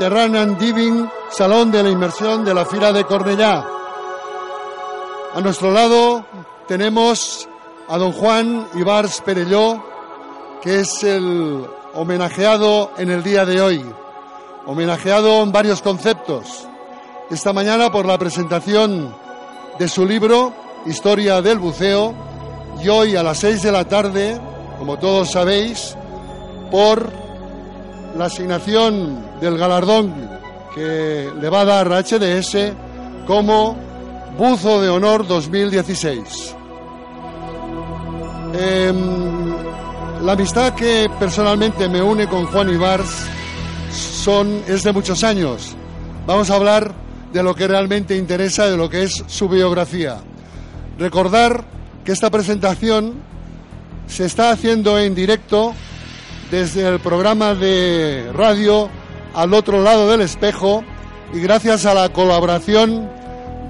Mediterranean Diving, Salón de la Inmersión de la Fira de Cornellá. A nuestro lado tenemos a don Juan Ibars Perelló, que es el homenajeado en el día de hoy. Homenajeado en varios conceptos. Esta mañana por la presentación de su libro, Historia del Buceo, y hoy a las seis de la tarde, como todos sabéis, por la asignación del galardón que le va a dar HDS como Buzo de Honor 2016. Em, la amistad que personalmente me une con Juan Ibars son, es de muchos años. Vamos a hablar de lo que realmente interesa, de lo que es su biografía. Recordar que esta presentación se está haciendo en directo desde el programa de radio al otro lado del espejo y gracias a la colaboración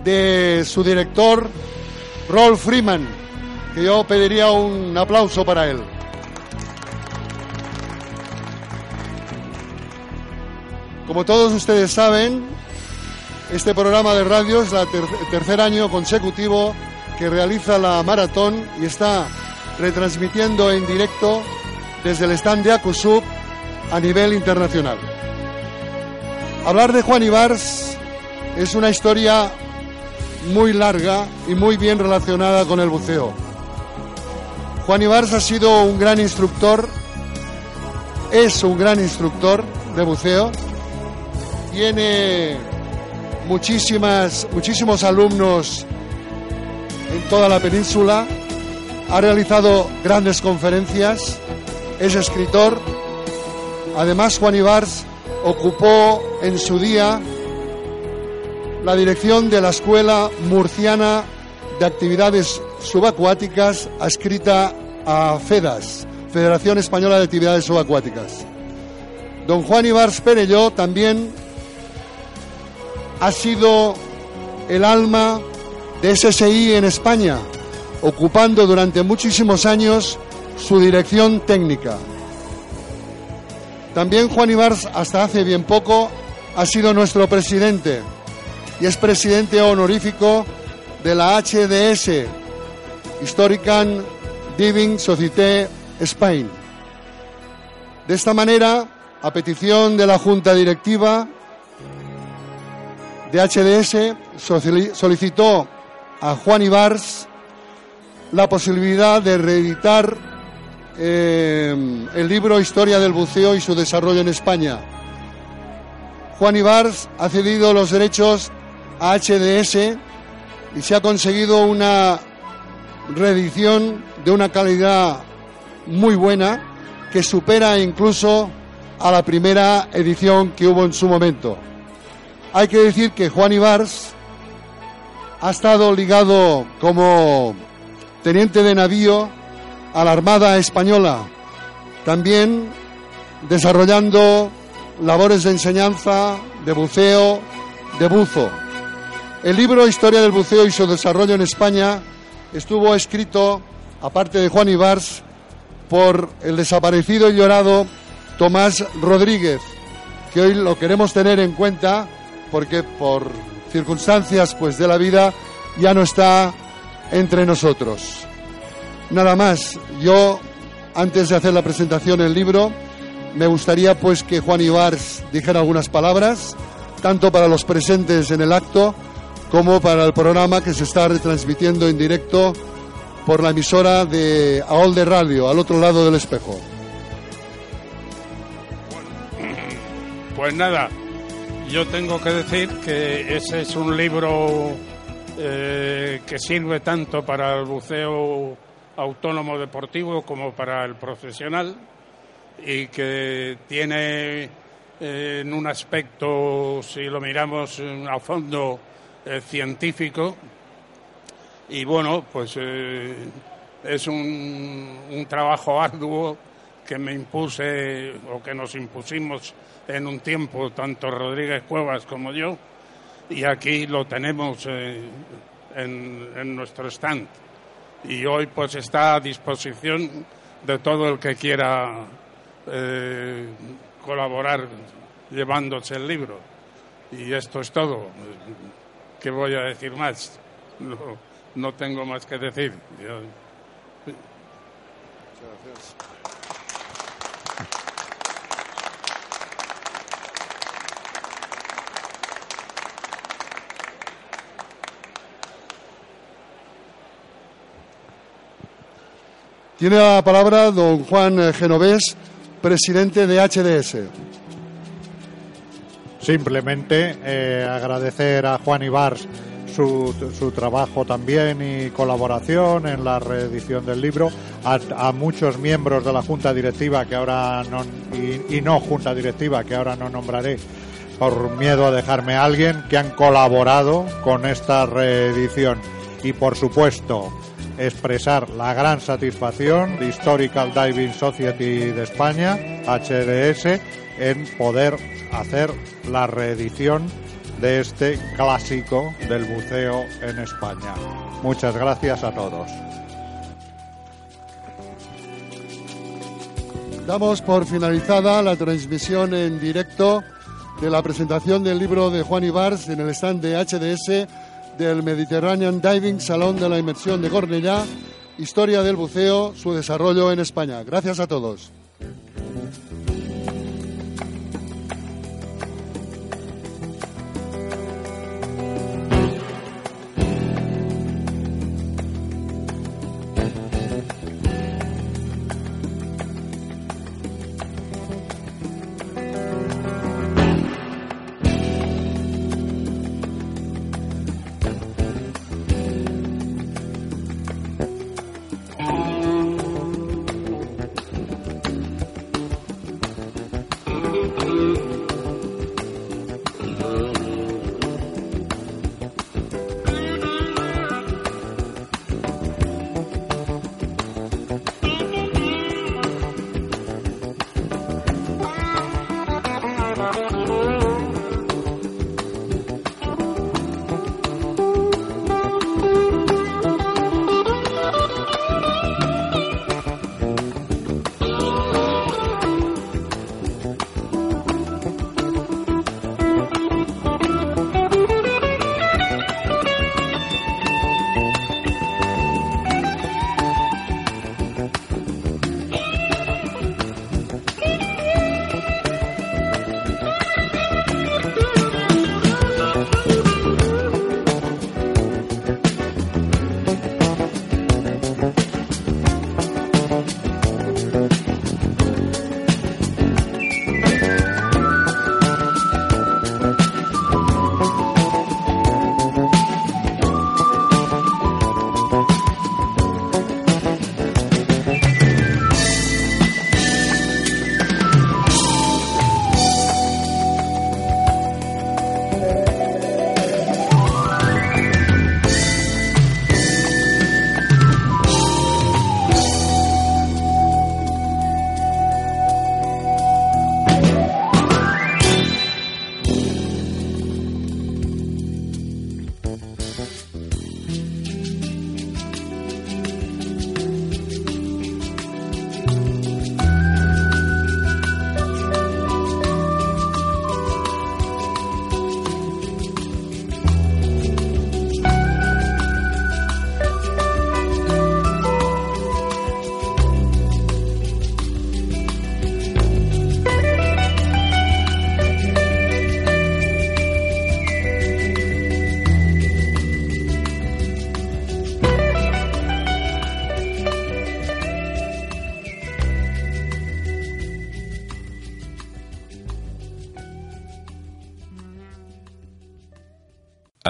de su director Rolf Freeman, que yo pediría un aplauso para él. Como todos ustedes saben, este programa de radio es el tercer año consecutivo que realiza la maratón y está retransmitiendo en directo desde el stand de Acusub a nivel internacional. Hablar de Juan Ibars es una historia muy larga y muy bien relacionada con el buceo. Juan Ibars ha sido un gran instructor, es un gran instructor de buceo, tiene muchísimas, muchísimos alumnos en toda la península, ha realizado grandes conferencias es escritor. Además, Juan Ibars ocupó en su día la dirección de la Escuela Murciana de Actividades Subacuáticas, adscrita a FEDAS, Federación Española de Actividades Subacuáticas. Don Juan Ibars Perelló también ha sido el alma de SSI en España, ocupando durante muchísimos años su dirección técnica. También Juan Ibars, hasta hace bien poco, ha sido nuestro presidente y es presidente honorífico de la HDS, Historican Diving Société Spain. De esta manera, a petición de la Junta Directiva de HDS, solicitó a Juan Ibars la posibilidad de reeditar eh, el libro Historia del buceo y su desarrollo en España. Juan Ibars ha cedido los derechos a HDS y se ha conseguido una reedición de una calidad muy buena que supera incluso a la primera edición que hubo en su momento. Hay que decir que Juan Ibars ha estado ligado como teniente de navío a la Armada Española, también desarrollando labores de enseñanza, de buceo, de buzo. El libro Historia del buceo y su desarrollo en España estuvo escrito, aparte de Juan Ibars, por el desaparecido y llorado Tomás Rodríguez, que hoy lo queremos tener en cuenta porque por circunstancias pues de la vida ya no está entre nosotros. Nada más, yo antes de hacer la presentación del libro, me gustaría pues que Juan Ibars dijera algunas palabras, tanto para los presentes en el acto como para el programa que se está retransmitiendo en directo por la emisora de AOL de Radio, al otro lado del espejo. Pues nada, yo tengo que decir que ese es un libro eh, que sirve tanto para el buceo autónomo deportivo como para el profesional y que tiene eh, en un aspecto, si lo miramos a fondo, eh, científico. Y bueno, pues es un, trabajo arduo que me impuse o que nos impusimos en un tiempo, tanto Rodríguez Cuevas como yo, y aquí lo tenemos eh, en, nuestro stand. Y hoy pues está a disposición de todo el que quiera eh, colaborar llevándose el libro. Y esto es todo. ¿Qué voy a decir más? No, tengo más que decir. Tiene la palabra don Juan eh, Genovés, presidente de HDS. Simplemente eh, agradecer a Juan Ibars su, su, trabajo también y colaboración en la reedición del libro, a, muchos miembros de la Junta Directiva que ahora no, y, y, no Junta Directiva que ahora no nombraré por miedo a dejarme a alguien que han colaborado con esta reedición y por supuesto expresar la gran satisfacción de Historical Diving Society de España, HDS, en poder hacer la reedición de este clásico del buceo en España. Muchas gracias a todos. Damos por finalizada la transmisión en directo de la presentación del libro de Juan Ibars en el stand de HDS del Mediterranean Diving Salón de la Inmersión de Cornellá, historia del buceo, su desarrollo en España. Gracias a todos.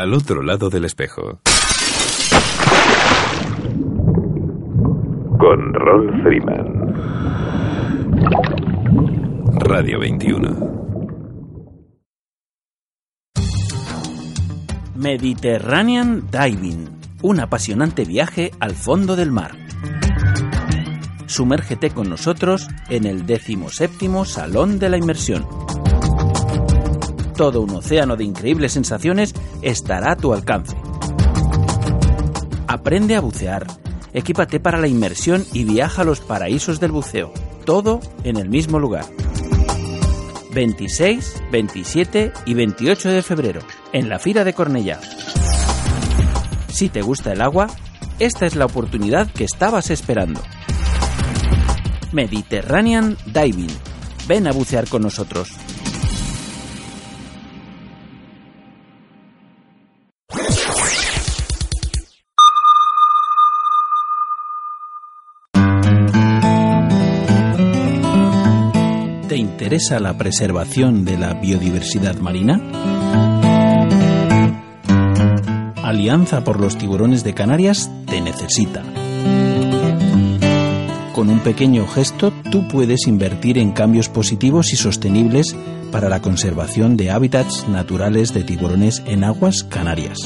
Al otro lado del espejo. Con Rolf Freeman. Radio 21. Mediterranean Diving, un apasionante viaje al fondo del mar. Sumérgete con nosotros en el 17 Salón de la Inmersión. Todo un océano de increíbles sensaciones estará a tu alcance. Aprende a bucear, equípate para la inmersión y viaja a los paraísos del buceo, todo en el mismo lugar. 26, 27 y 28 de febrero, en la Fira de Cornellá. Si te gusta el agua, esta es la oportunidad que estabas esperando. Mediterranean Diving. Ven a bucear con nosotros. Interesa la preservación de la biodiversidad marina? Alianza por los Tiburones de Canarias te necesita. Con un pequeño gesto tú puedes invertir en cambios positivos y sostenibles para la conservación de hábitats naturales de tiburones en aguas canarias.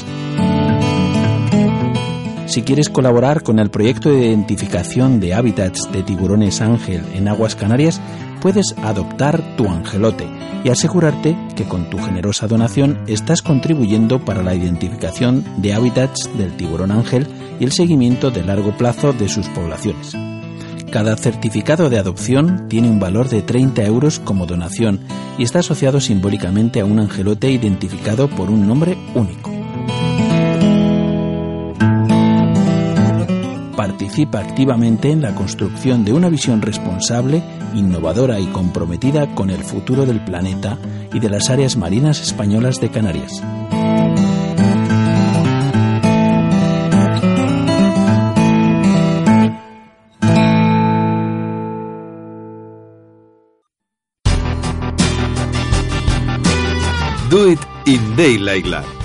Si quieres colaborar con el proyecto de identificación de hábitats de tiburones ángel en aguas canarias, puedes adoptar tu angelote y asegurarte que con tu generosa donación estás contribuyendo para la identificación de hábitats del tiburón ángel y el seguimiento de largo plazo de sus poblaciones. Cada certificado de adopción tiene un valor de 30 euros como donación y está asociado simbólicamente a un angelote identificado por un nombre único. Participa activamente en la construcción de una visión responsable, innovadora y comprometida con el futuro del planeta y de las áreas marinas españolas de Canarias. Do It in Daylight.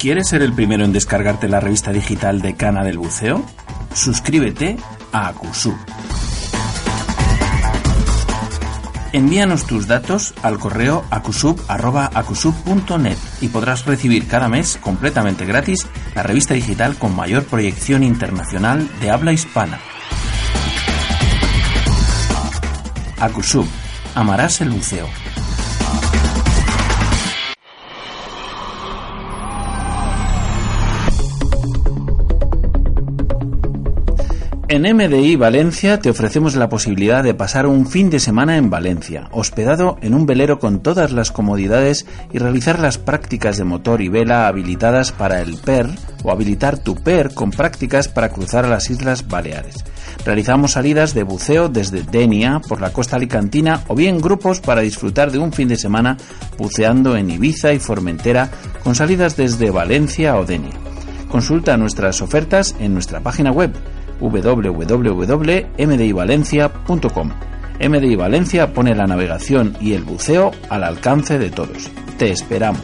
¿Quieres ser el primero en descargarte la revista digital de Cana del Buceo? Suscríbete a Acusub. Envíanos tus datos al correo acusub.acusub.net y podrás recibir cada mes completamente gratis la revista digital con mayor proyección internacional de habla hispana. Acusub. Amarás el buceo. En MDI Valencia te ofrecemos la posibilidad de pasar un fin de semana en Valencia, hospedado en un velero con todas las comodidades y realizar las prácticas de motor y vela habilitadas para el PER o habilitar tu PER con prácticas para cruzar a las Islas Baleares. Realizamos salidas de buceo desde Denia por la costa alicantina o bien grupos para disfrutar de un fin de semana buceando en Ibiza y Formentera con salidas desde Valencia o Denia. Consulta nuestras ofertas en nuestra página web www.mdivalencia.com. MDI Valencia pone la navegación y el buceo al alcance de todos. Te esperamos.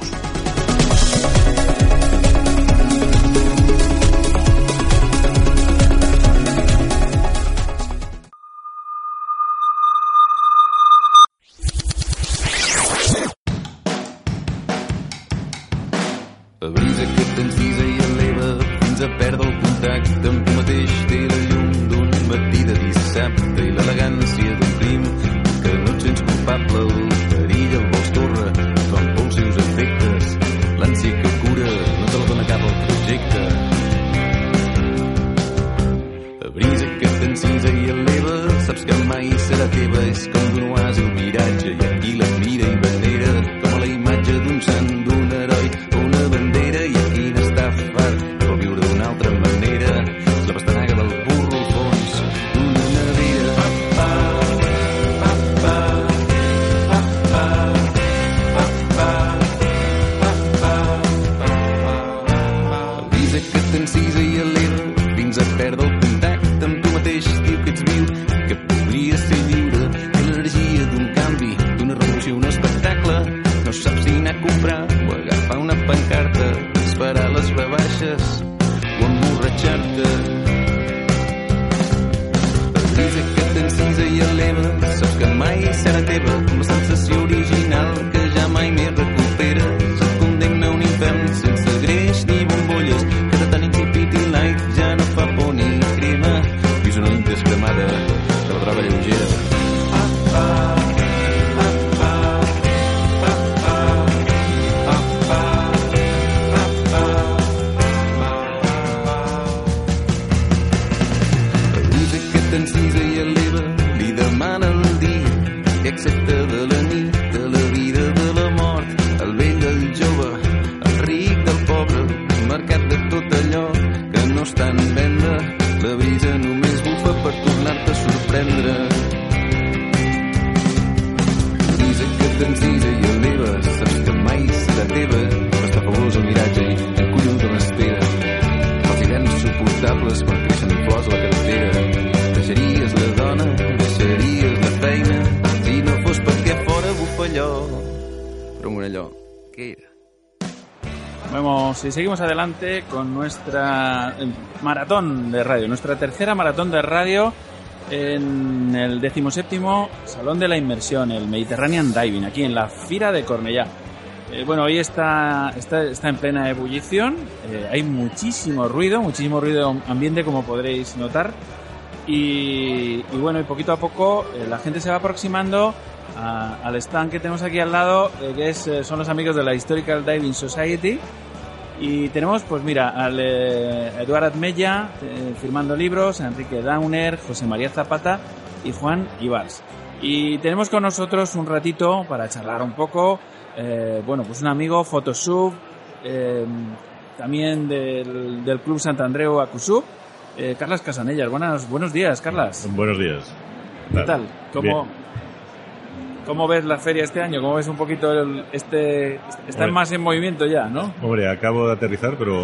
Y seguimos adelante con nuestra eh, maratón de radio, nuestra tercera maratón de radio en el decimoséptimo Salón de la Inmersión, el Mediterranean Diving, aquí en la Fira de Cornellá. Eh, bueno, hoy está, está, está en plena ebullición, eh, hay muchísimo ruido, muchísimo ruido ambiente como podréis notar. Y, y bueno, y poquito a poco eh, la gente se va aproximando a- al stand que tenemos aquí al lado, eh, que es, eh, son los amigos de la Historical Diving Society. Y tenemos, pues mira, al eh, Eduard Admella eh, firmando libros, a Enrique Downer, José María Zapata y Juan Ibars. Y tenemos con nosotros un ratito para charlar un poco. eh, bueno, pues un amigo, Photosub, eh, también del, del Club Sant Andreu Acusub, eh, Carlas Casanellas. Buenas, buenos días, Carlas. Buenos días. ¿Qué tal? ¿Cómo, Bien. ¿Cómo ves la feria este año? ¿Cómo ves un poquito el, este... Está Hombre. más en movimiento ya, ¿no? Hombre, acabo de aterrizar, pero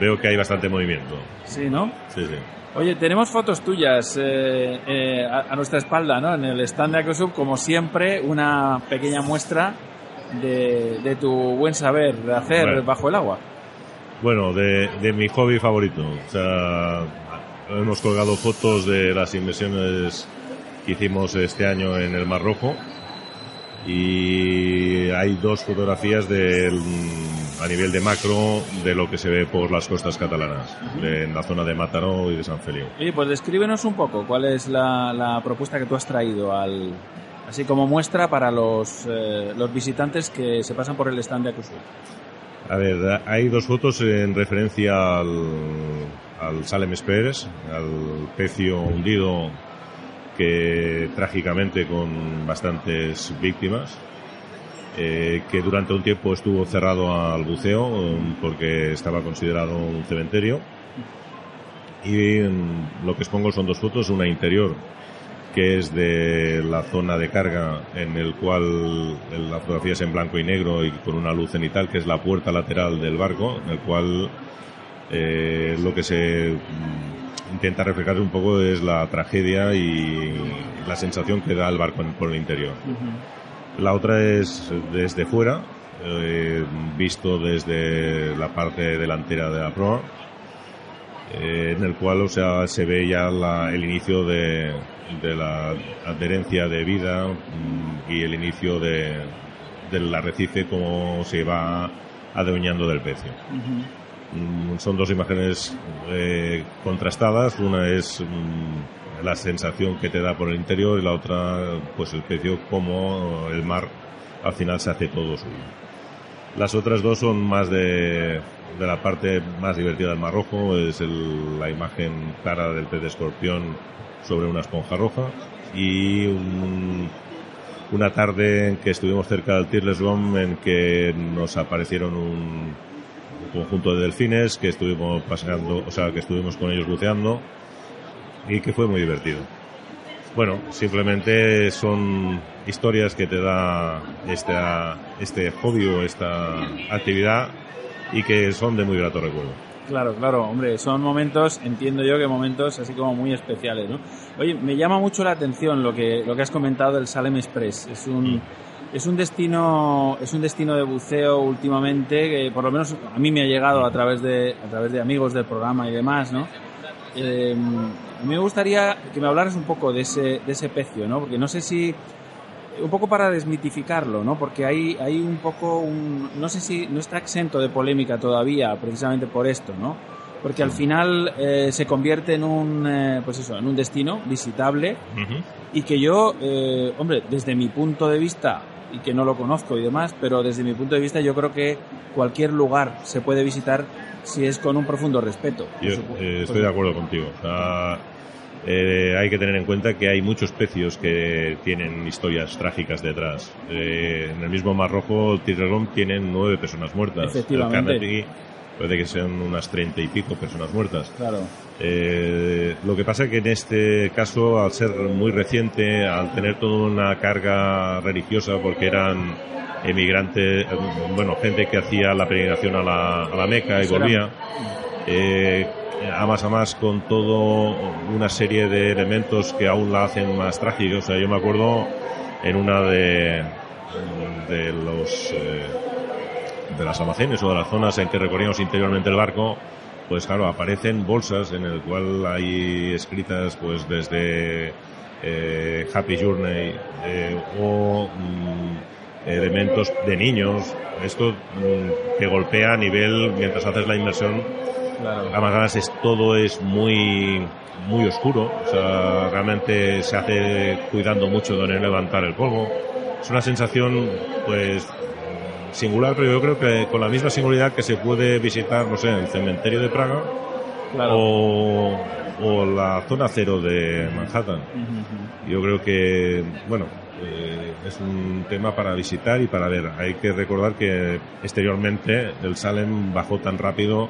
veo que hay bastante movimiento. Sí, ¿no? Sí, sí. Oye, tenemos fotos tuyas eh, eh, a, a nuestra espalda, ¿no? En el stand de Acosub, como siempre, una pequeña muestra de, de tu buen saber de hacer Bueno. bajo el agua. Bueno, de, de mi hobby favorito. O sea, hemos colgado fotos de las inversiones que hicimos este año en el Mar Rojo. Y hay dos fotografías del, a nivel de macro de lo que se ve por las costas catalanas, de- en la zona de Mataró y de San Feliu. Oye, pues descríbenos un poco cuál es la, la propuesta que tú has traído al así como muestra para los, eh, los visitantes que se pasan por el stand de Acosub. A ver, hay dos fotos en referencia al, al Salem Spears, al pecio hundido que trágicamente con bastantes víctimas, eh, que durante un tiempo estuvo cerrado al buceo um, porque estaba considerado un cementerio. Y mm, lo que expongo son dos fotos, una interior que es de la zona de carga en el cual la fotografía es en blanco y negro y con una luz cenital que es la puerta lateral del barco en el cual eh, lo que se intenta reflejar un poco es la tragedia y la sensación que da el barco en- por el interior. La otra es desde fuera, eh, visto desde la parte delantera de la proa, eh, en el cual o sea, se ve ya la- el inicio de, de la adherencia de vida mm, y el inicio de, del arrecife, cómo se va adueñando del pecio. Son dos imágenes eh, contrastadas. Una es mm, la sensación que te da por el interior y la otra, pues el pecio, como el mar al final se hace todo suyo. Las otras dos son más de, de la parte más divertida del Mar Rojo. Es el- la imagen clara del pez de escorpión sobre una esponja roja y un- una tarde en que estuvimos cerca del Tirles Rom en que nos aparecieron un conjunto de delfines que estuvimos paseando, o sea, que estuvimos con ellos buceando y que fue muy divertido. Bueno, simplemente son historias que te da esta, este hobby o esta actividad y que son de muy grato recuerdo. Claro, claro, hombre, son momentos, entiendo yo que momentos así como muy especiales, ¿no? Oye, me llama mucho la atención lo que lo que has comentado del Salem Express. Es un es un destino es un destino de buceo últimamente que por lo menos a mí me ha llegado a través de a través de amigos del programa y demás, ¿no? Eh, a mí me gustaría que me hablaras un poco de ese de ese pecio, ¿no? Porque no sé si un poco para desmitificarlo, ¿no? Porque hay, hay un poco un, no sé si no está exento de polémica todavía, precisamente por esto, ¿no? Porque al final eh, se convierte en un, eh, pues eso, en un destino visitable y que yo, eh, hombre, desde mi punto de vista y que no lo conozco y demás, pero desde mi punto de vista yo creo que cualquier lugar se puede visitar si es con un profundo respeto. Yo eh, estoy de acuerdo contigo. O sea, eh, hay que tener en cuenta que hay muchos pecios que tienen historias trágicas detrás. Eh, en el mismo Mar Rojo, Tirregón tienen nueve personas muertas. Efectivamente. El puede que sean unas treinta y pico personas muertas. Claro. Eh, lo que pasa que en este caso, al ser muy reciente, al tener toda una carga religiosa, porque eran emigrantes, eh, bueno, gente que hacía la peregrinación a la, a la Meca y volvía, eh, a más a más con todo una serie de elementos que aún la hacen más trágica. O sea, yo me acuerdo en una de, de los eh, de las almacenes o de las zonas en que recorríamos interiormente el barco, pues claro, aparecen bolsas en el cual hay escritas pues desde eh, Happy Journey eh, o mm, elementos de niños. Esto mm, te golpea a nivel mientras haces la inmersión Claro. Además es, todo es muy, muy oscuro. O sea, realmente se hace cuidando mucho de no levantar el polvo. Es una sensación, pues, singular, pero yo creo que con la misma singularidad que se puede visitar, no sé, el cementerio de Praga Claro. o, o la zona cero de Manhattan. Yo creo que, bueno, eh, es un tema para visitar y para ver. Hay que recordar que exteriormente el Salem bajó tan rápido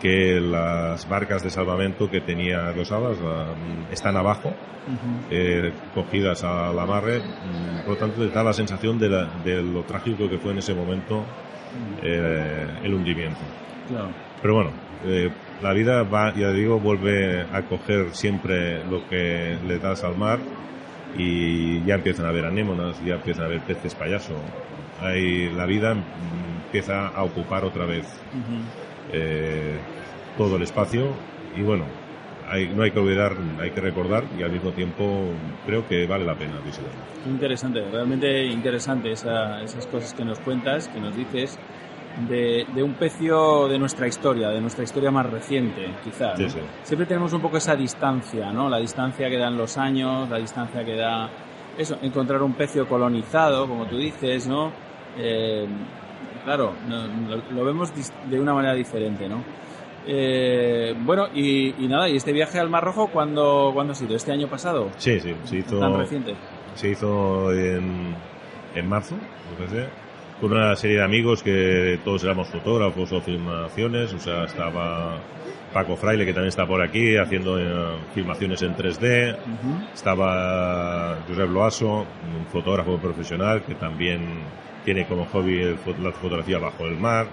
que las barcas de salvamento que tenía los alas están abajo, eh, cogidas al amarre. Mm, Por lo tanto, da la sensación de, la- de lo trágico que fue en ese momento eh, el hundimiento. Claro. Pero bueno, eh, la vida va, ya digo, vuelve a coger siempre lo que le das al mar y ya empiezan a haber anémonas, ya empiezan a haber peces payaso. Hay, la vida empieza a ocupar otra vez Ujú. eh, todo el espacio y bueno, hay, no hay que olvidar, hay que recordar y al mismo tiempo creo que vale la pena visitarlo. Interesante, realmente interesante esa- esas cosas que nos cuentas, que nos dices de, de un pecio de nuestra historia, de nuestra historia más reciente, quizás. Sí, ¿no? sí. Siempre tenemos un poco esa distancia, ¿no? La distancia que dan los años, la distancia que da eso, encontrar un pecio colonizado, como tú dices, ¿no? Eh, claro, no- lo, lo vemos de una manera diferente, ¿no? Eh, bueno, y, y nada, ¿y este viaje al Mar Rojo cuándo, cuándo ha sido? ¿Este año pasado? Sí, sí, se hizo, ¿Tan reciente? se hizo en, en marzo, me parece, con una serie de amigos que todos éramos fotógrafos o filmaciones, o sea, estaba Paco Fraile, que también está por aquí, haciendo eh, filmaciones en 3D, Ujú. estaba Josep Loaso, un fotógrafo profesional que también tiene como hobby el la fotografía bajo el mar.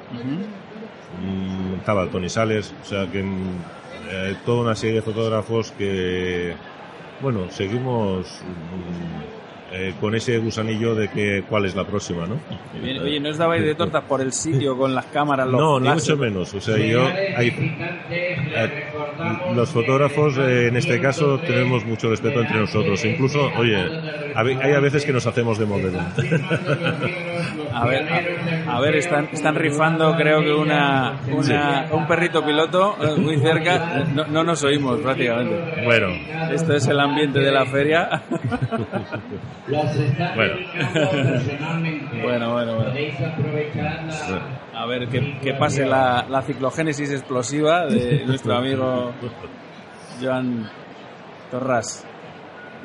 Mm, estaba Tony Sales, o sea que eh, toda una serie de fotógrafos que, bueno, seguimos mm, eh, con ese gusanillo de que cuál es la próxima, ¿no? Oye, ¿no os dabais de tortas por el sitio con las cámaras? Los No, ni mucho menos. O sea, yo, hay, los fotógrafos, eh, en este caso, tenemos mucho respeto entre nosotros. Incluso, oye, hay a veces que nos hacemos de modelo. A ver, a, a ver, están, están rifando, creo que una, una- un perrito piloto eh, muy cerca. No, no nos oímos prácticamente. Bueno, Esto es el ambiente de la feria. bueno. bueno, bueno, bueno. A ver, que, que pase la, la ciclogénesis explosiva de nuestro amigo Joan Torras.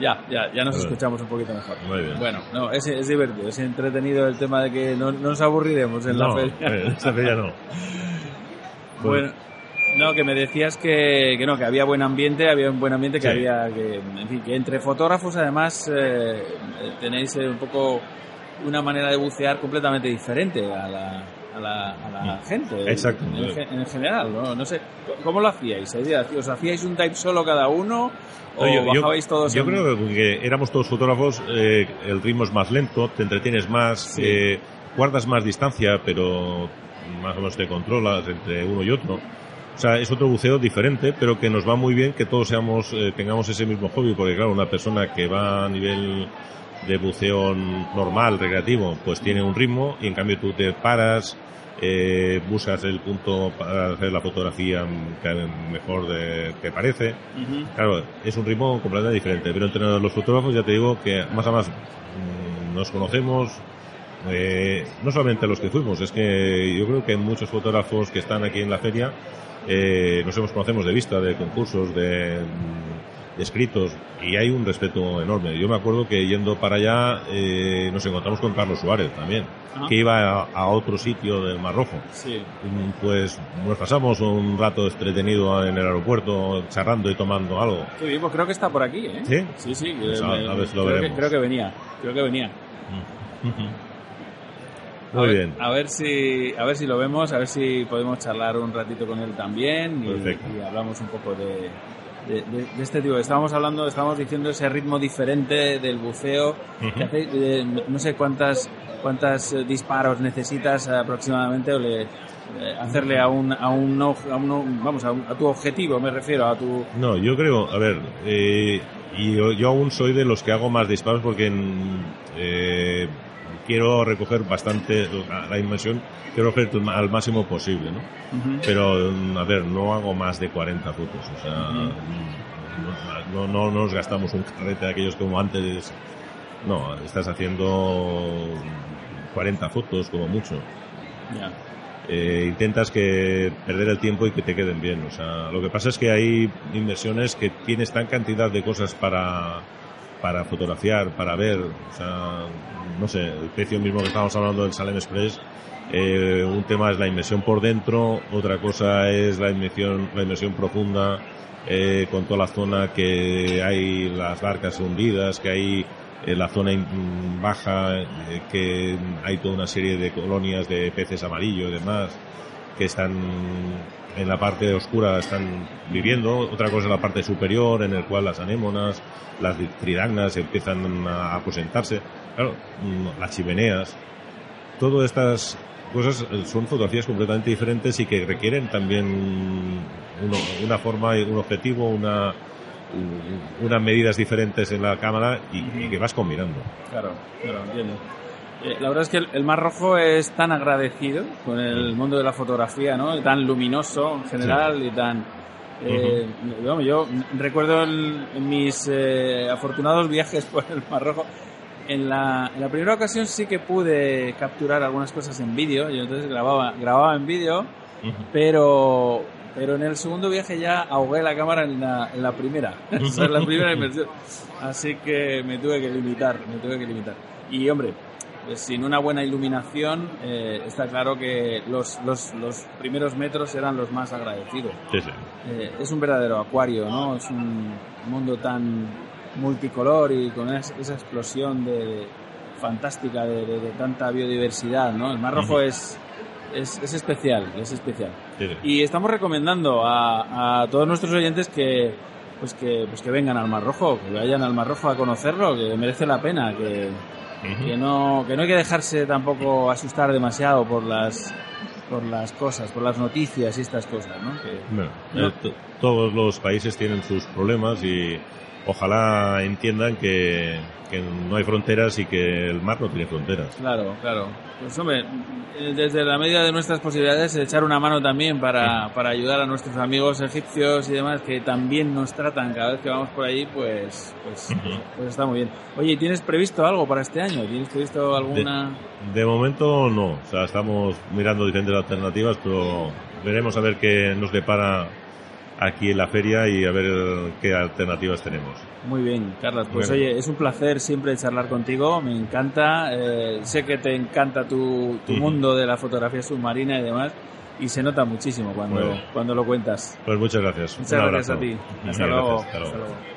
Ya, ya, ya nos escuchamos un poquito mejor. Muy bien. Bueno, no, es, es divertido, es entretenido el tema de que no, no nos aburriremos en No, la feria. eh, esa feria no. Bueno, no, que me decías que, que no, que había buen ambiente, había un buen ambiente, que Sí. había, que, en fin, que entre fotógrafos además eh, tenéis eh, un poco una manera de bucear completamente diferente a la, a la, a la gente. Mm. Exacto. En, en general, ¿no? No sé, ¿cómo lo hacíais? ¿Os hacíais un type solo cada uno? ¿O yo- bajabais todos Yo en- creo que éramos todos fotógrafos, eh, el ritmo es más lento, te entretienes más, Sí. eh, guardas más distancia, pero más o menos te controlas entre uno y otro. O sea, es otro buceo diferente, pero que nos va muy bien que todos seamos, eh, tengamos ese mismo hobby, porque claro, una persona que va a nivel de buceo normal, recreativo, pues tiene un ritmo y en cambio tú te paras, eh, buscas el punto para hacer la fotografía que mejor de- te parece. Claro, es un ritmo completamente diferente, pero entre los fotógrafos ya te digo que más a más mm, nos conocemos, eh, no solamente los que fuimos, es que yo creo que muchos fotógrafos que están aquí en la feria eh, nos hemos conocemos de vista, de concursos, de, mm, de escritos, y hay un respeto enorme. Yo me acuerdo que yendo para allá eh, nos encontramos con Carlos Suárez también, que iba a, a otro sitio del Mar Rojo. Sí. Mm, Pues nos pasamos un rato entretenido en el aeropuerto, charlando y tomando algo. Qué bien, pues creo que está por aquí, ¿eh? ¿Sí? Sí, sí. Pues eh, a- me- a ver si lo creo, que, veremos. creo que venía, creo que venía. A Muy ver- bien. A ver si, a ver si lo vemos, a ver si podemos charlar un ratito con él también y, y hablamos un poco de, de, de- de este tipo. Estábamos hablando, estábamos diciendo ese ritmo diferente del buceo. Que eh, no- sé cuántas cuántas eh, disparos necesitas aproximadamente o le, eh, hacerle a un a un, a un- vamos a, un- a tu objetivo me refiero a tu No, yo creo, a ver, eh, y yo, yo aún soy de los que hago más disparos porque eh, quiero recoger bastante la, la inmersión, quiero recoger al máximo posible, ¿no? Pero, mm, a ver, no hago más de 40 fotos, o sea, no, no, no nos gastamos un carrete de aquellos como antes, no, estás haciendo 40 fotos como mucho. eh, intentas que perder el tiempo y que te queden bien. O sea, lo que pasa es que hay inversiones que tienes tan cantidad de cosas para para fotografiar, para ver, o sea, no sé, el precio mismo que estábamos hablando del Salem Express, eh, un tema es la inversión por dentro, otra cosa es la inversión, la inversión profunda, eh, con toda la zona que hay las barcas hundidas, que hay en la zona baja, eh, que hay toda una serie de colonias de peces amarillos y demás, que están en la parte oscura están viviendo, otra cosa es la parte superior en el cual las anémonas, las tridagnas empiezan a aposentarse, claro, mm, las chimeneas, todas estas cosas eh, son fotografías completamente diferentes y que requieren también uno- una forma, un objetivo, una unas medidas diferentes en la cámara y, y que vas combinando. Claro, claro, entiendo. Eh, la verdad es que el, el Mar Rojo es tan agradecido con el mundo de la fotografía, ¿no? Tan luminoso en general y tan... eh, digamos, yo recuerdo el- mis eh, afortunados viajes por el Mar Rojo, en la, en la primera ocasión sí que pude capturar algunas cosas en vídeo, y entonces grababa, grababa en vídeo, pero pero en el segundo viaje ya ahogué la cámara en la, en la primera, o sea, en la primera inmersión. Así que me tuve que limitar, me tuve que limitar. Y hombre, sin una buena iluminación, eh, está claro que los, los, los primeros metros eran los más agradecidos. Sí, sí. Eh, es un verdadero acuario, ¿no? Es un mundo tan multicolor y con es- esa explosión de, fantástica de, de- de tanta biodiversidad, ¿no? El Mar Rojo es, es, es especial, es especial. Sí. Y estamos recomendando a, a todos nuestros oyentes que, pues que, pues que vengan al Mar Rojo, que vayan al Mar Rojo a conocerlo, que merece la pena, que, que no, que no hay que dejarse tampoco asustar demasiado por las por las cosas, por las noticias y estas cosas, ¿no? Que- Bueno, No. eh, to- todos los países tienen sus problemas y ojalá entiendan que, que no hay fronteras y que el mar no tiene fronteras. Claro, claro. Pues hombre, eh, desde la medida de nuestras posibilidades, echar una mano también para, para ayudar a nuestros amigos egipcios y demás que también nos tratan cada vez que vamos por allí, pues, pues, pues está muy bien. Oye, ¿tienes previsto algo para este año? ¿Tienes previsto alguna...? De momento no, o sea, estamos mirando diferentes alternativas, pero veremos a ver qué nos depara aquí en la feria y a ver qué alternativas tenemos. Muy bien, Carlos. Pues oye, es un placer siempre charlar contigo, me encanta. eh, sé que te encanta tu, tu mundo de la fotografía submarina y demás, y se nota muchísimo cuando, cuando lo cuentas. Pues muchas gracias. Muchas Un gracias abrazo. a ti. Luego. luego. Hasta luego.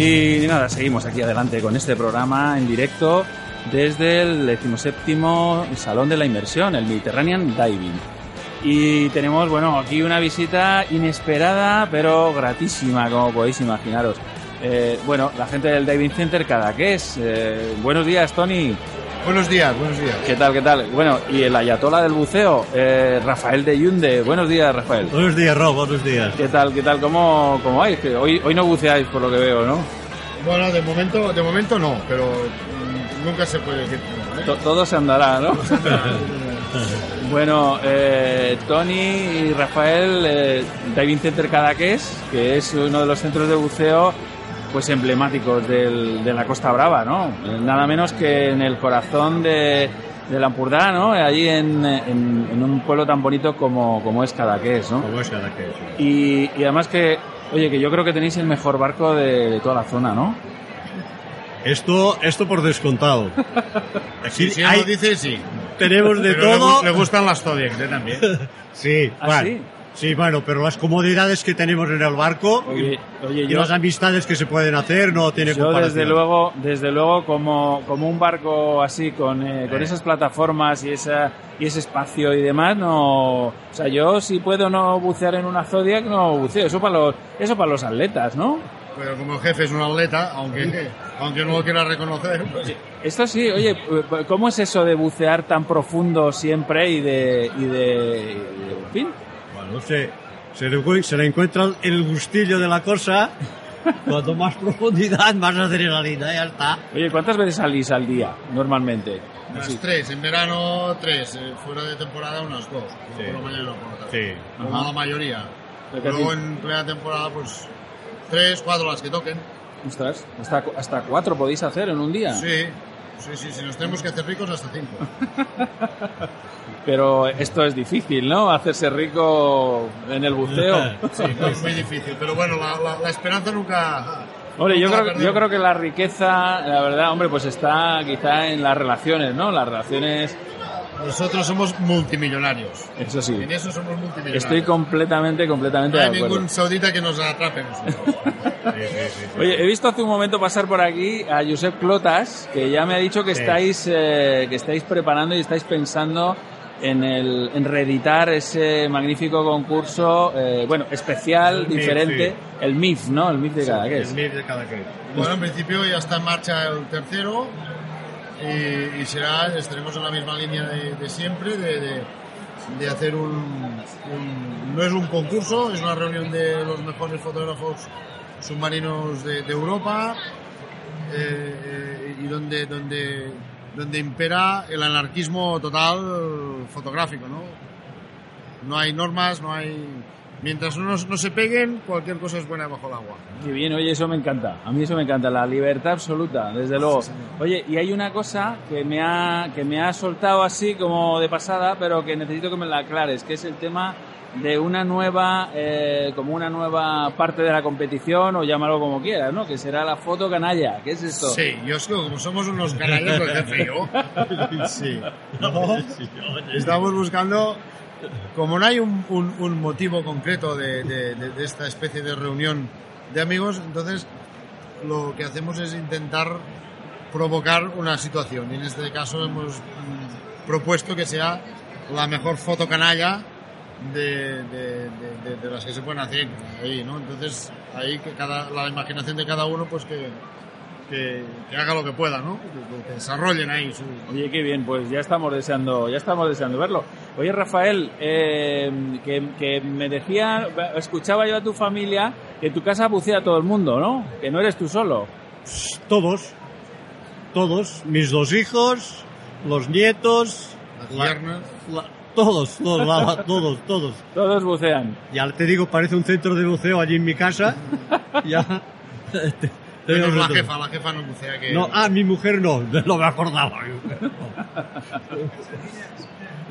Y nada, seguimos aquí adelante con este programa en directo desde el 17 Salón de la Inversión, el Mediterranean Diving. Y tenemos, bueno, aquí una visita inesperada, pero gratísima, como podéis imaginaros. Eh, bueno, la gente del Diving Center Cadaqués. Eh, buenos días, Tony. Buenos días, buenos días. ¿Qué tal, qué tal? Bueno, y el ayatola del buceo, eh, Rafael de Yunde. Buenos días, Rafael. Buenos días, Rob, buenos días. ¿Qué tal, qué tal? ¿Cómo, cómo vais? Que hoy, hoy no buceáis, por lo que veo, ¿no? Bueno, de momento, de momento no, pero mm, nunca se puede decir. ¿eh? To- todo se andará, ¿no? bueno, eh, Tony y Rafael, eh, Diving Center Cadaqués, que es uno de los centros de buceo pues emblemáticos del- de la Costa Brava, ¿no? Eh, Nada menos que en el corazón de, de Lampurdá, ¿no? Allí en, en- en un pueblo tan bonito como, como es Cadaqués, ¿no? Como es Cadaqués, sí. Y, y además que, oye, que yo creo que tenéis el mejor barco de, de toda la zona, ¿no? Esto, esto por descontado. Él hay- lo dice, sí. tenemos de Pero todo. Le, gustan las Zodiacs, ¿eh? También. Sí, ¿Ah, bueno, sí? Sí, bueno, pero las comodidades que tenemos en el barco Oye, oye, y yo- las amistades que se pueden hacer no tiene Yo comparación. desde luego, desde luego como, como un barco así con, eh, con Eh. esas plataformas y esa y ese espacio y demás, no, o sea, yo si puedo no bucear en una Zodiac no buceo, eso para los eso para los atletas, ¿no? Pero como el jefe es un atleta, aunque, aunque no lo quiera reconocer, pues, Esto sí, oye, ¿cómo es eso de bucear tan profundo siempre y de y de, y de- en fin? Bueno, se, se, le, se le encuentra el gustillo de la cosa. Cuanto más profundidad, más adrenalina, ya está. Oye, ¿cuántas veces salís al día normalmente? unas Así. tres. En verano, tres. eh, fuera de temporada, unas dos. Sí. Por la mañana por la tarde. Sí. Como la mayoría. Luego en plena temporada, pues tres, cuatro las que toquen. Ostras, hasta, hasta cuatro podéis hacer en un día. Sí, sí, sí. Si nos tenemos que hacer ricos, hasta cinco. Pero esto es difícil, ¿no? Hacerse rico en el buceo. Sí, no, es muy difícil. Pero bueno, la, la- la esperanza nunca. Hombre, yo creo, yo creo que la riqueza, la verdad, hombre, pues está quizá en las relaciones, ¿no? Las relaciones, Nosotros somos multimillonarios. eso sí. En eso somos multimillonarios. Estoy completamente, completamente No de hay acuerdo. ningún saudita que nos atrape. nosotros. Oye, he visto hace un momento pasar por aquí a Josep Clotas, que ya me ha dicho que Sí. estáis, eh, que estáis preparando y estáis pensando en, el, en reeditar ese magnífico concurso, eh, bueno, especial, El MIF, diferente, sí. el MIF, ¿no? El MIF de El Cadaqués. MIF de Cadaqués. Bueno, en principio ya está en marcha el tercero y, y será, estaremos en la misma línea de, de siempre, de, de- hacer un, un- No es un concurso, es una reunión de los mejores fotógrafos submarinos de, de Europa eh, eh, y donde, donde, donde impera el anarquismo total fotográfico, ¿no? No hay normas, no hay... Mientras no, no se peguen, cualquier cosa es buena bajo el agua. Qué bien, oye, eso me encanta. A mí eso me encanta, la libertad absoluta, desde luego. Oye, y hay una cosa que me ha que me ha soltado así como de pasada, pero que necesito que me la aclares, que es el tema de una nueva, eh, como una nueva parte de la competición, o llámalo como quieras, ¿no? Que será la foto canalla. ¿Qué es esto? Sí, yo es que como somos unos canallas, el jefe yo. Sí. Estamos buscando. Como no hay un, un- un motivo concreto de, de- de- esta especie de reunión de amigos, entonces lo que hacemos es intentar provocar una situación. Y en este caso hemos mm, propuesto que sea la mejor foto canalla de- de las que se pueden hacer ahí, ¿no? Entonces, ahí que cada, la imaginación de cada uno, pues que, que, que haga lo que pueda, ¿no? Que, que desarrollen ahí su... Oye, qué bien, pues ya estamos deseando, ya estamos deseando verlo. Oye, Rafael, eh, que, que me decía, escuchaba yo a tu familia que en tu casa bucea todo el mundo, ¿no? Que no eres tú solo. Todos, todos, mis dos hijos, los nietos, Las la- piernas. la- todos, todos, la- la- todos, todos. Todos bucean. Ya te digo, parece un centro de buceo allí en mi casa. ya. Menos la jefa, la jefa no bucea que... No, ah, mi mujer no, no me acordaba.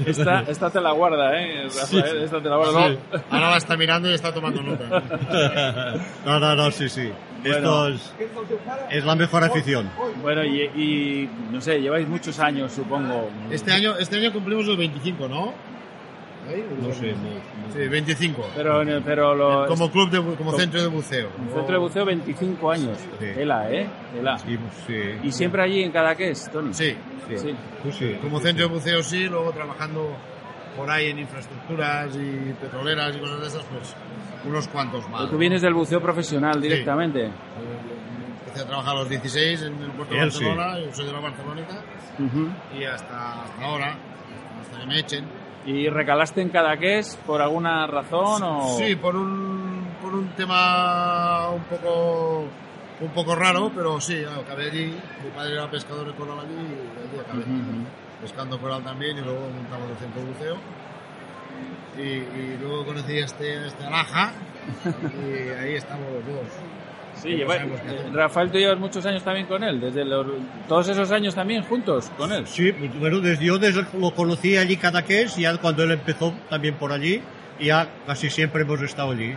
Esta, esta te la guarda, ¿eh, Rafael? Esta te la guarda. Sí. No, Ahora la está mirando y está tomando nota. No, no, no, sí, sí. Esto es, es la mejor afición. Bueno, y, y, no sé, lleváis muchos años, supongo. Este año, este año cumplimos el 25, ¿no? No sé, no- Sí, 25. Pero, en el- pero lo, Como club, de, como Como- centro de buceo. el centro de buceo 25 años. Sí. Tela, ¿eh? Tela. Sí, sí. Y siempre allí en Cadaqués, Tony. Sí, Sí. Sí. como centro de buceo sí, luego trabajando por ahí en infraestructuras y petroleras y cosas de esas, pues unos cuantos más. Tú vienes del buceo profesional directamente. Empecé a trabajar a los 16 en el puerto de. Barcelona, yo soy de la Barceloneta, Ujú. y hasta, hasta ahora, hasta que me echen. ¿Y recalaste en Cadaqués por alguna razón o...? Sí, por un, por un tema un poco un poco raro, pero sí, acabé allí. Mi padre era pescador de coral allí y allí acabé. Ujú. Pescando coral también y luego montamos el centro de buceo. Y, y luego conocí a este, a este Alaja y ahí estamos los dos. Sí, que lleva- Rafael, tú llevas muchos años también con él, desde los- todos esos años también juntos con él. Sí, bueno, desde, yo desde lo conocí allí Cadaqués, ya cuando él empezó también por allí, ya casi siempre hemos estado allí.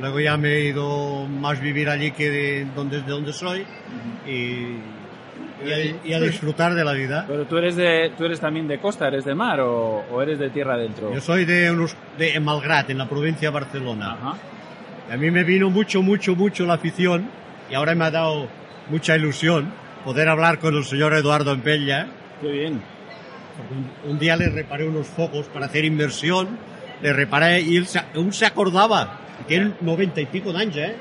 Luego ya me he ido más vivir allí que de donde, de donde soy y, y, a, y a disfrutar de la vida. Pero tú eres de, tú eres también de costa, eres de mar o, o eres de tierra adentro. Yo soy de, unos, de Malgrat, en la provincia de Barcelona. Y a mí me vino mucho, mucho, mucho la afición y ahora me ha dado mucha ilusión poder hablar con el señor Eduardo Empella. Qué bien. Un, un día le reparé unos focos para hacer inversión, le reparé y él se, aún se acordaba. Tiene noventa y pico de años, ¿eh?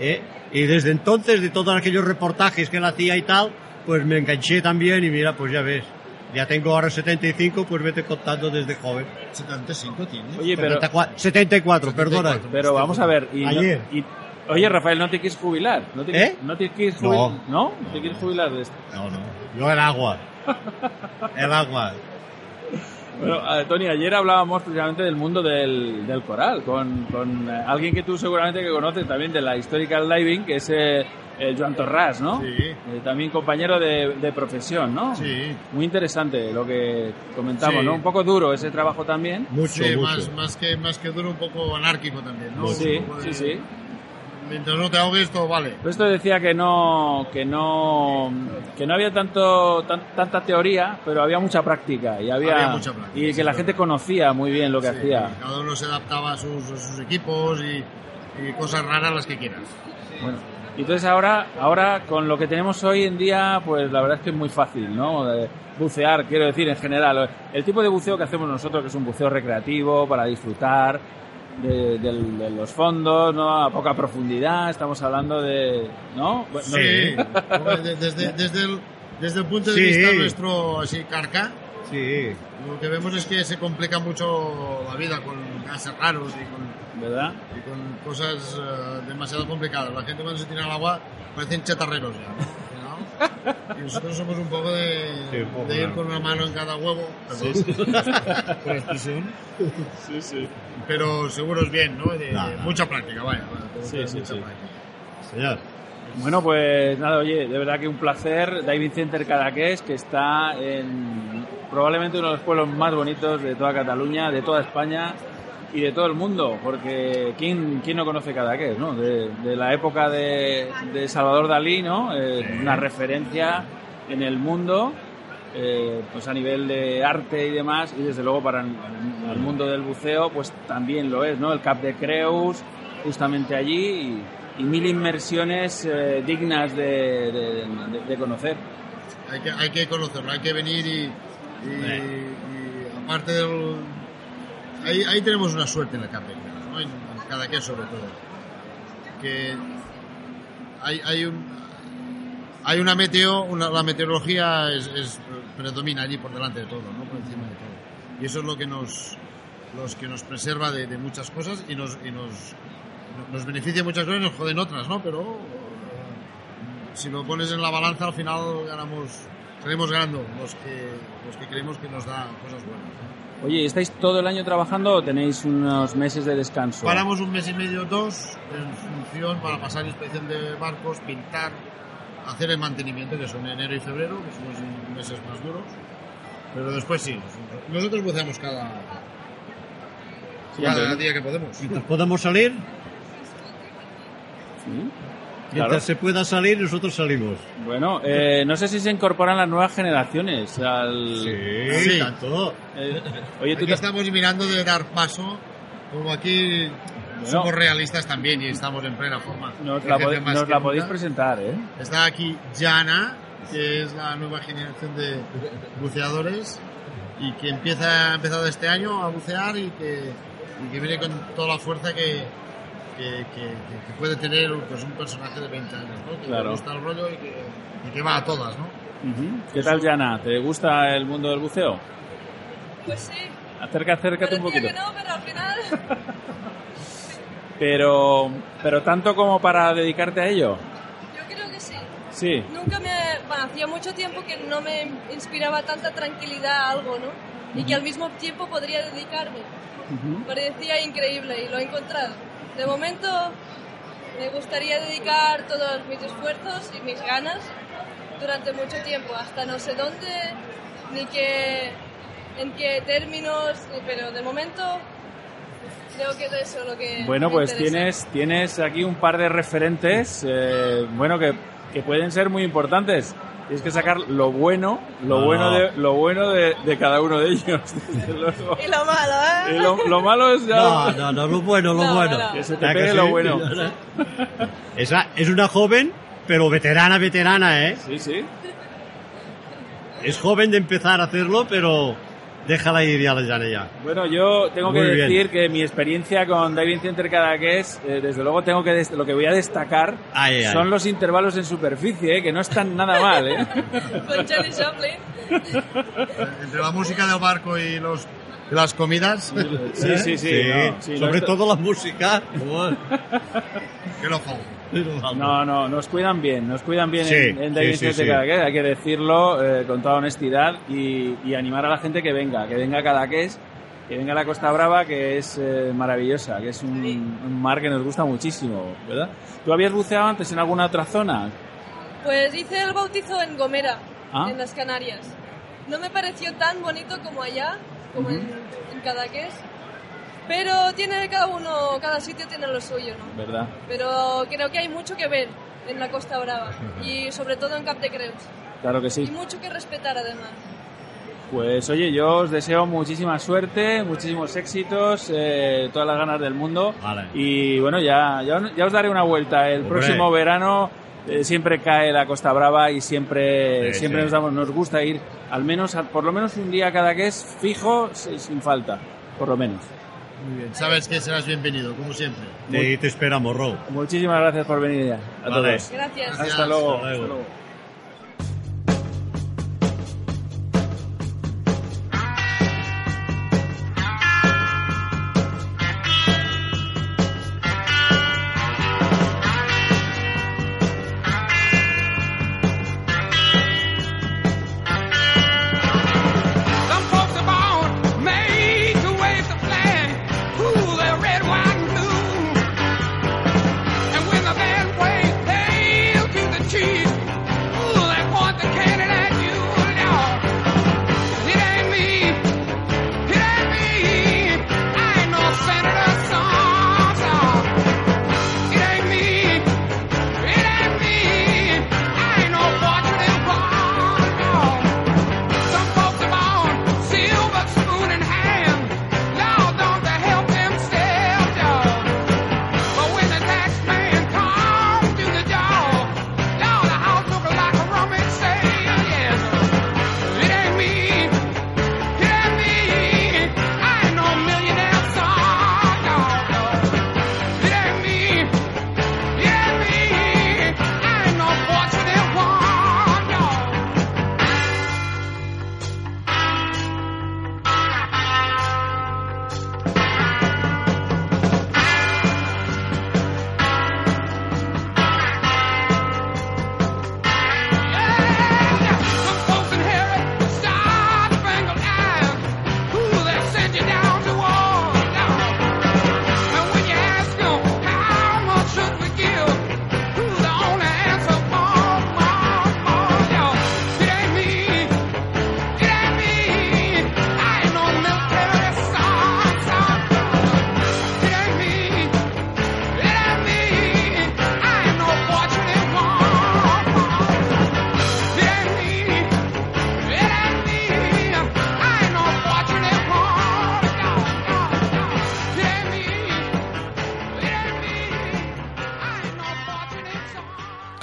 ¿Eh? Y desde entonces, de todos aquellos reportajes que él hacía y tal, pues me enganché también y mira, pues ya ves. Ya tengo ahora 75, pues vete contando desde joven. 75 tienes. Oye, pero- 74, 74, perdona. Pero vamos a ver. Y no- Ayer. y- oye, Rafael, ¿no te quieres jubilar? ¿No te, ¿Eh? ¿no te quieres No. jubilar? ¿No? ¿Te quieres jubilar de esto? No, no. Yo el agua. El agua. Bueno, eh, Tony, ayer hablábamos precisamente del mundo del, del coral con, con eh, alguien que tú seguramente que conoces también de la Historical Diving, que es eh, el Joan Torras, ¿no? Sí. Eh, también compañero de, de profesión, ¿no? Sí. Muy interesante lo que comentamos, Sí. ¿no? Un poco duro ese trabajo también. sí, Más, más, que, más que duro, un poco anárquico también, ¿no? Sí, sí, de- sí. Mientras no te ahogues, todo vale. Pero esto decía que no, que no, que no había tanto, tan- tanta teoría, pero había mucha práctica y había, Había mucha práctica, y que la claro. gente conocía muy bien lo que Sí, hacía. Cada uno se adaptaba a sus, a sus equipos y, y cosas raras las que quieras. Bueno, y entonces ahora, ahora con lo que tenemos hoy en día, pues la verdad es que es muy fácil, ¿no? De bucear, quiero decir, en general. El tipo de buceo que hacemos nosotros, que es un buceo recreativo, para disfrutar de, del- de los fondos, ¿no? A poca profundidad, estamos hablando de... ¿No? Bueno, Sí, no- de- desde, desde, el, desde el punto de Sí. vista nuestro así carca, Sí. lo que vemos es que se complica mucho la vida con gases raros y con, ¿Verdad? y con cosas eh, demasiado complicadas. La gente cuando se tira al agua parecen chatarreros ya. ¿no? Y nosotros somos un poco de, Sí, un poco, de ir con una mano en cada huevo, Sí, sí. Sí, sí. Pero seguro es bien, ¿no? De, de mucha práctica, vaya. Sí, sí, mucha sí. práctica. Señor. Bueno, pues nada, oye, de verdad que un placer. Diving Center Cadaqués, que está en probablemente uno de los pueblos más bonitos de toda Cataluña, de toda España y de todo el mundo, porque ¿quién, quién no conoce Cadaqués, no? De, de la época de, de Salvador Dalí, ¿no? Eh, una referencia en el mundo, eh, pues a nivel de arte y demás, y desde luego para el, el mundo del buceo, pues también lo es, ¿no? El Cap de Creus, justamente allí, y, y mil inmersiones eh, dignas de, de- de- de conocer. Hay que, hay que conocerlo, hay que venir y, y- y aparte del... Ahí, ahí tenemos una suerte en la Capella, ¿no? en, en Cadaqués sobre todo. Que hay, hay un... Hay una meteo, una- la meteorología es, es- predomina allí por delante de todo, ¿no? por encima de todo. Y eso es lo que nos, los que nos preserva de, de muchas cosas y nos, y nos, nos beneficia muchas cosas y nos joden otras, ¿no? Pero eh, si lo pones en la balanza al final ganamos, salimos ganando los que, los que creemos que nos da cosas buenas. Oye, ¿estáis todo el año trabajando o tenéis unos meses de descanso? Paramos un mes y medio, dos, en función para pasar inspección de barcos, pintar, hacer el mantenimiento, que son enero y febrero, que son los meses más duros. Pero después sí, nosotros buceamos cada, cada día que podemos. Mientras podamos salir, mientras claro. se pueda salir, nosotros salimos. Bueno, eh, no sé si se incorporan las nuevas generaciones al... Sí. tanto. Eh, oye, tú Aquí estamos mirando de dar paso, como aquí somos realistas también y estamos en plena forma. nos la, más nos la podéis presentar, ¿eh? Está aquí Jana, que es la nueva generación de buceadores y que empieza, ha empezado este año a bucear y que, y que viene con toda la fuerza que, que, que- que puede tener pues, un personaje de 20 años, ¿no? que Claro. le gusta el rollo y que, y que va a todas. ¿no? Ujú. ¿Qué tal, Jana? ¿Te gusta el mundo del buceo? Pues sí, Acerca, acércate un poquito. que no, pero al final Pero, pero tanto como para dedicarte a ello. yo creo que sí. Sí. Nunca me... Bueno, hacía mucho tiempo que no me inspiraba tanta tranquilidad a algo, ¿no? Y que al mismo tiempo podría dedicarme. Parecía increíble y lo he encontrado. De momento Me gustaría dedicar todos mis esfuerzos y mis ganas durante mucho tiempo, hasta no sé dónde, ni qué, en qué términos, pero de momento creo que es eso lo que... Bueno, me pues interesa. tienes, tienes aquí un par de referentes, eh, bueno, que, que pueden ser muy importantes. Tienes que sacar lo bueno, lo No. bueno de, lo bueno de, de cada uno de ellos. Y lo malo, ¿eh? Y lo, lo malo es ya... No, no, no, lo bueno, lo No, bueno. no. Que se te ¿Ah, que pegue sí? lo bueno. Esa es una joven, pero veterana, veterana, ¿eh? Sí, sí. Es joven de empezar a hacerlo, pero déjala ir ya, ya, ya. Bueno, yo tengo que bien. decir que mi experiencia con David Center Cadaqués, eh, desde luego tengo que des- lo que voy a destacar Ay, ay. son los intervalos en superficie, eh, que no están nada mal, ¿eh? Con Charlie Chaplin. Entre la música del barco y los las comidas. Sí, sí, sí. no, sí, no, Sobre esto- todo la música. Bueno. que no. No, no, nos cuidan bien, nos cuidan bien Sí, en, en David sí, sí, hay que decirlo eh, con toda honestidad y, y animar a la gente que venga, que venga a Cadaqués, que venga a la Costa Brava, que es eh, maravillosa, que es un, un mar que nos gusta muchísimo, ¿verdad? ¿Tú habías buceado antes en alguna otra zona? Pues hice el bautizo en Gomera, Ah. en las Canarias. No me pareció tan bonito como allá, como en, en Cadaqués. Pero tiene cada uno, cada sitio tiene lo suyo, ¿no? ¿Verdad? Pero creo que hay mucho que ver en la Costa Brava y sobre todo en Cap de Creus. Claro que Y sí. mucho que respetar además. Pues oye, yo os deseo muchísima suerte, muchísimos éxitos, eh, todas las ganas del mundo. Vale. Y bueno, ya, ya, ya os daré una vuelta. El Hombre. próximo verano eh, siempre cae la Costa Brava y siempre, Sí, siempre sí. Nos, damos, nos gusta ir al menos, por lo menos un día cada que es fijo, si- sin falta, por lo menos. Muy bien. Sabes que serás bienvenido, como siempre. Ahí te esperamos, Ro. Muchísimas gracias por venir ya, a Vale. todos. Gracias. Hasta luego. Hasta luego. hasta luego.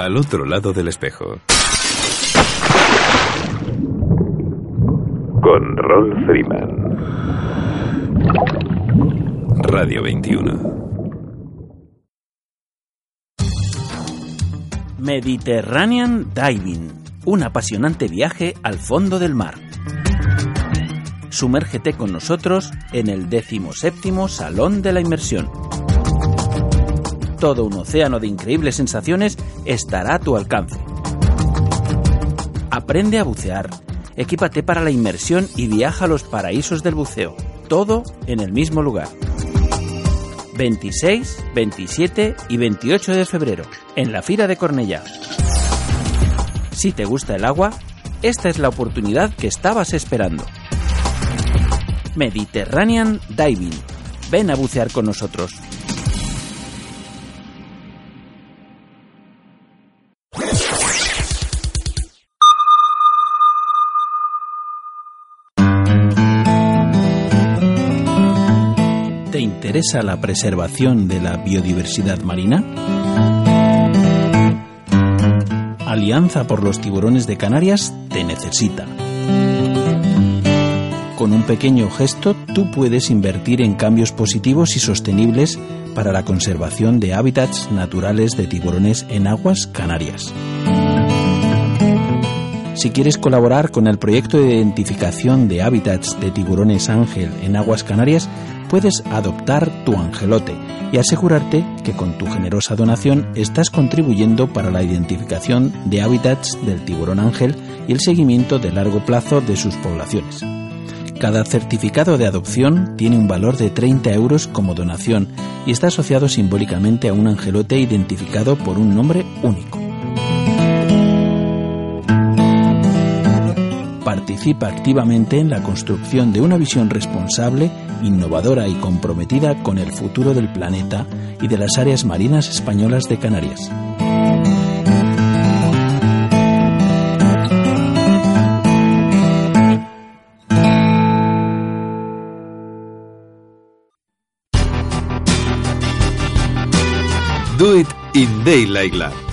Al otro lado del espejo. Con Rolf Freeman. Radio 21. Mediterranean Diving, un apasionante viaje al fondo del mar. Sumérgete con nosotros en el 17 Salón de la Inmersión. Todo un océano de increíbles sensaciones estará a tu alcance. Aprende a bucear, equípate para la inmersión y viaja a los paraísos del buceo. Todo en el mismo lugar. 26, 27 y 28 de febrero, en la Fira de Cornellá. Si te gusta el agua, esta es la oportunidad que estabas esperando. Mediterranean Diving. Ven a bucear con nosotros. Interesa la preservación de la biodiversidad marina? Alianza por los Tiburones de Canarias te necesita. Con un pequeño gesto tú puedes invertir en cambios positivos y sostenibles para la conservación de hábitats naturales de tiburones en aguas canarias. Si quieres colaborar con el proyecto de identificación de hábitats de tiburones ángel en aguas canarias, puedes adoptar tu angelote y asegurarte que con tu generosa donación estás contribuyendo para la identificación de hábitats del tiburón ángel y el seguimiento de largo plazo de sus poblaciones. Cada certificado de adopción tiene un valor de 30 euros como donación y está asociado simbólicamente a un angelote identificado por un nombre único. Participa activamente en la construcción de una visión responsable, innovadora y comprometida con el futuro del planeta y de las áreas marinas españolas de Canarias. Do It in Daylight.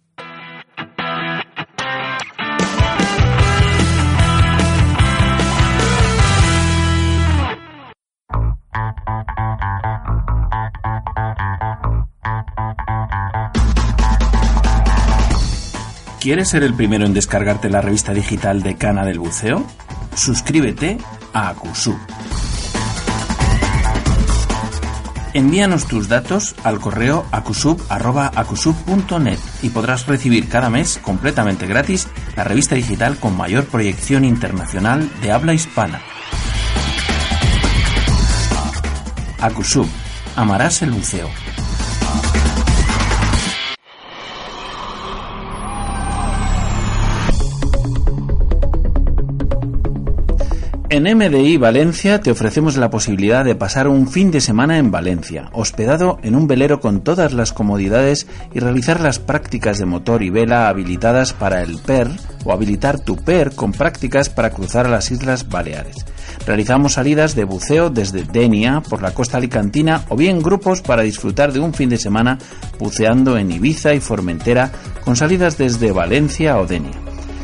¿Quieres ser el primero en descargarte la revista digital de Cana del Buceo? Suscríbete a Acusub. Envíanos tus datos al correo acusub.acusub.net y podrás recibir cada mes completamente gratis la revista digital con mayor proyección internacional de habla hispana. Acusub. Amarás el buceo. En MDI Valencia te ofrecemos la posibilidad de pasar un fin de semana en Valencia, hospedado en un velero con todas las comodidades y realizar las prácticas de motor y vela habilitadas para el PER o habilitar tu PER con prácticas para cruzar a las Islas Baleares. Realizamos salidas de buceo desde Denia por la costa alicantina o bien grupos para disfrutar de un fin de semana buceando en Ibiza y Formentera con salidas desde Valencia o Denia.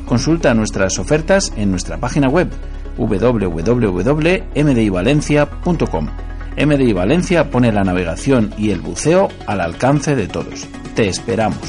Consulta nuestras ofertas en nuestra página web www.mdivalencia.com. MDI Valencia pone la navegación y el buceo al alcance de todos. Te esperamos.